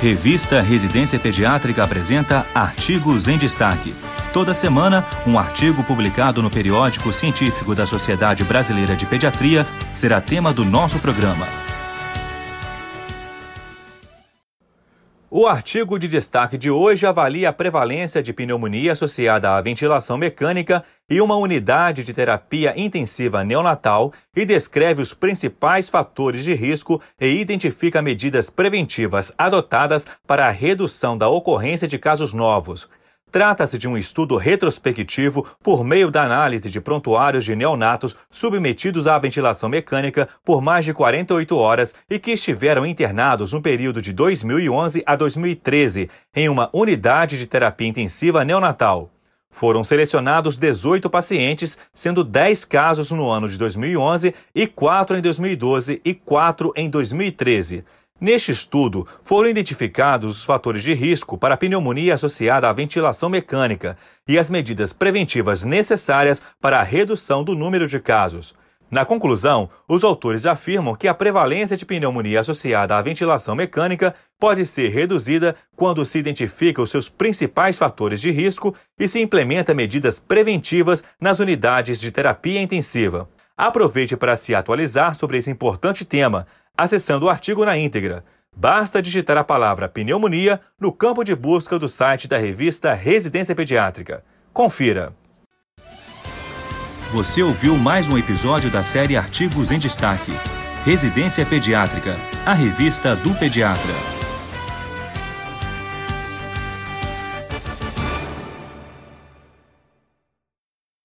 Revista Residência Pediátrica apresenta Artigos em Destaque. Toda semana, um artigo publicado no periódico científico da Sociedade Brasileira de Pediatria será tema do nosso programa. O artigo de destaque de hoje avalia a prevalência de pneumonia associada à ventilação mecânica e uma unidade de terapia intensiva neonatal e descreve os principais fatores de risco e identifica medidas preventivas adotadas para a redução da ocorrência de casos novos. Trata-se de um estudo retrospectivo por meio da análise de prontuários de neonatos submetidos à ventilação mecânica por mais de 48 horas e que estiveram internados no período de 2011 a 2013 em uma unidade de terapia intensiva neonatal. Foram selecionados 18 pacientes, sendo 10 casos no ano de 2011 e 4 em 2012 e 4 em 2013. Neste estudo, foram identificados os fatores de risco para a pneumonia associada à ventilação mecânica e as medidas preventivas necessárias para a redução do número de casos. Na conclusão, os autores afirmam que a prevalência de pneumonia associada à ventilação mecânica pode ser reduzida quando se identifica os seus principais fatores de risco e se implementa medidas preventivas nas unidades de terapia intensiva. Aproveite para se atualizar sobre esse importante tema acessando o artigo na íntegra. Basta digitar a palavra pneumonia no campo de busca do site da revista Residência Pediátrica. Confira. Você ouviu mais um episódio da série Artigos em Destaque. Residência Pediátrica, a revista do pediatra.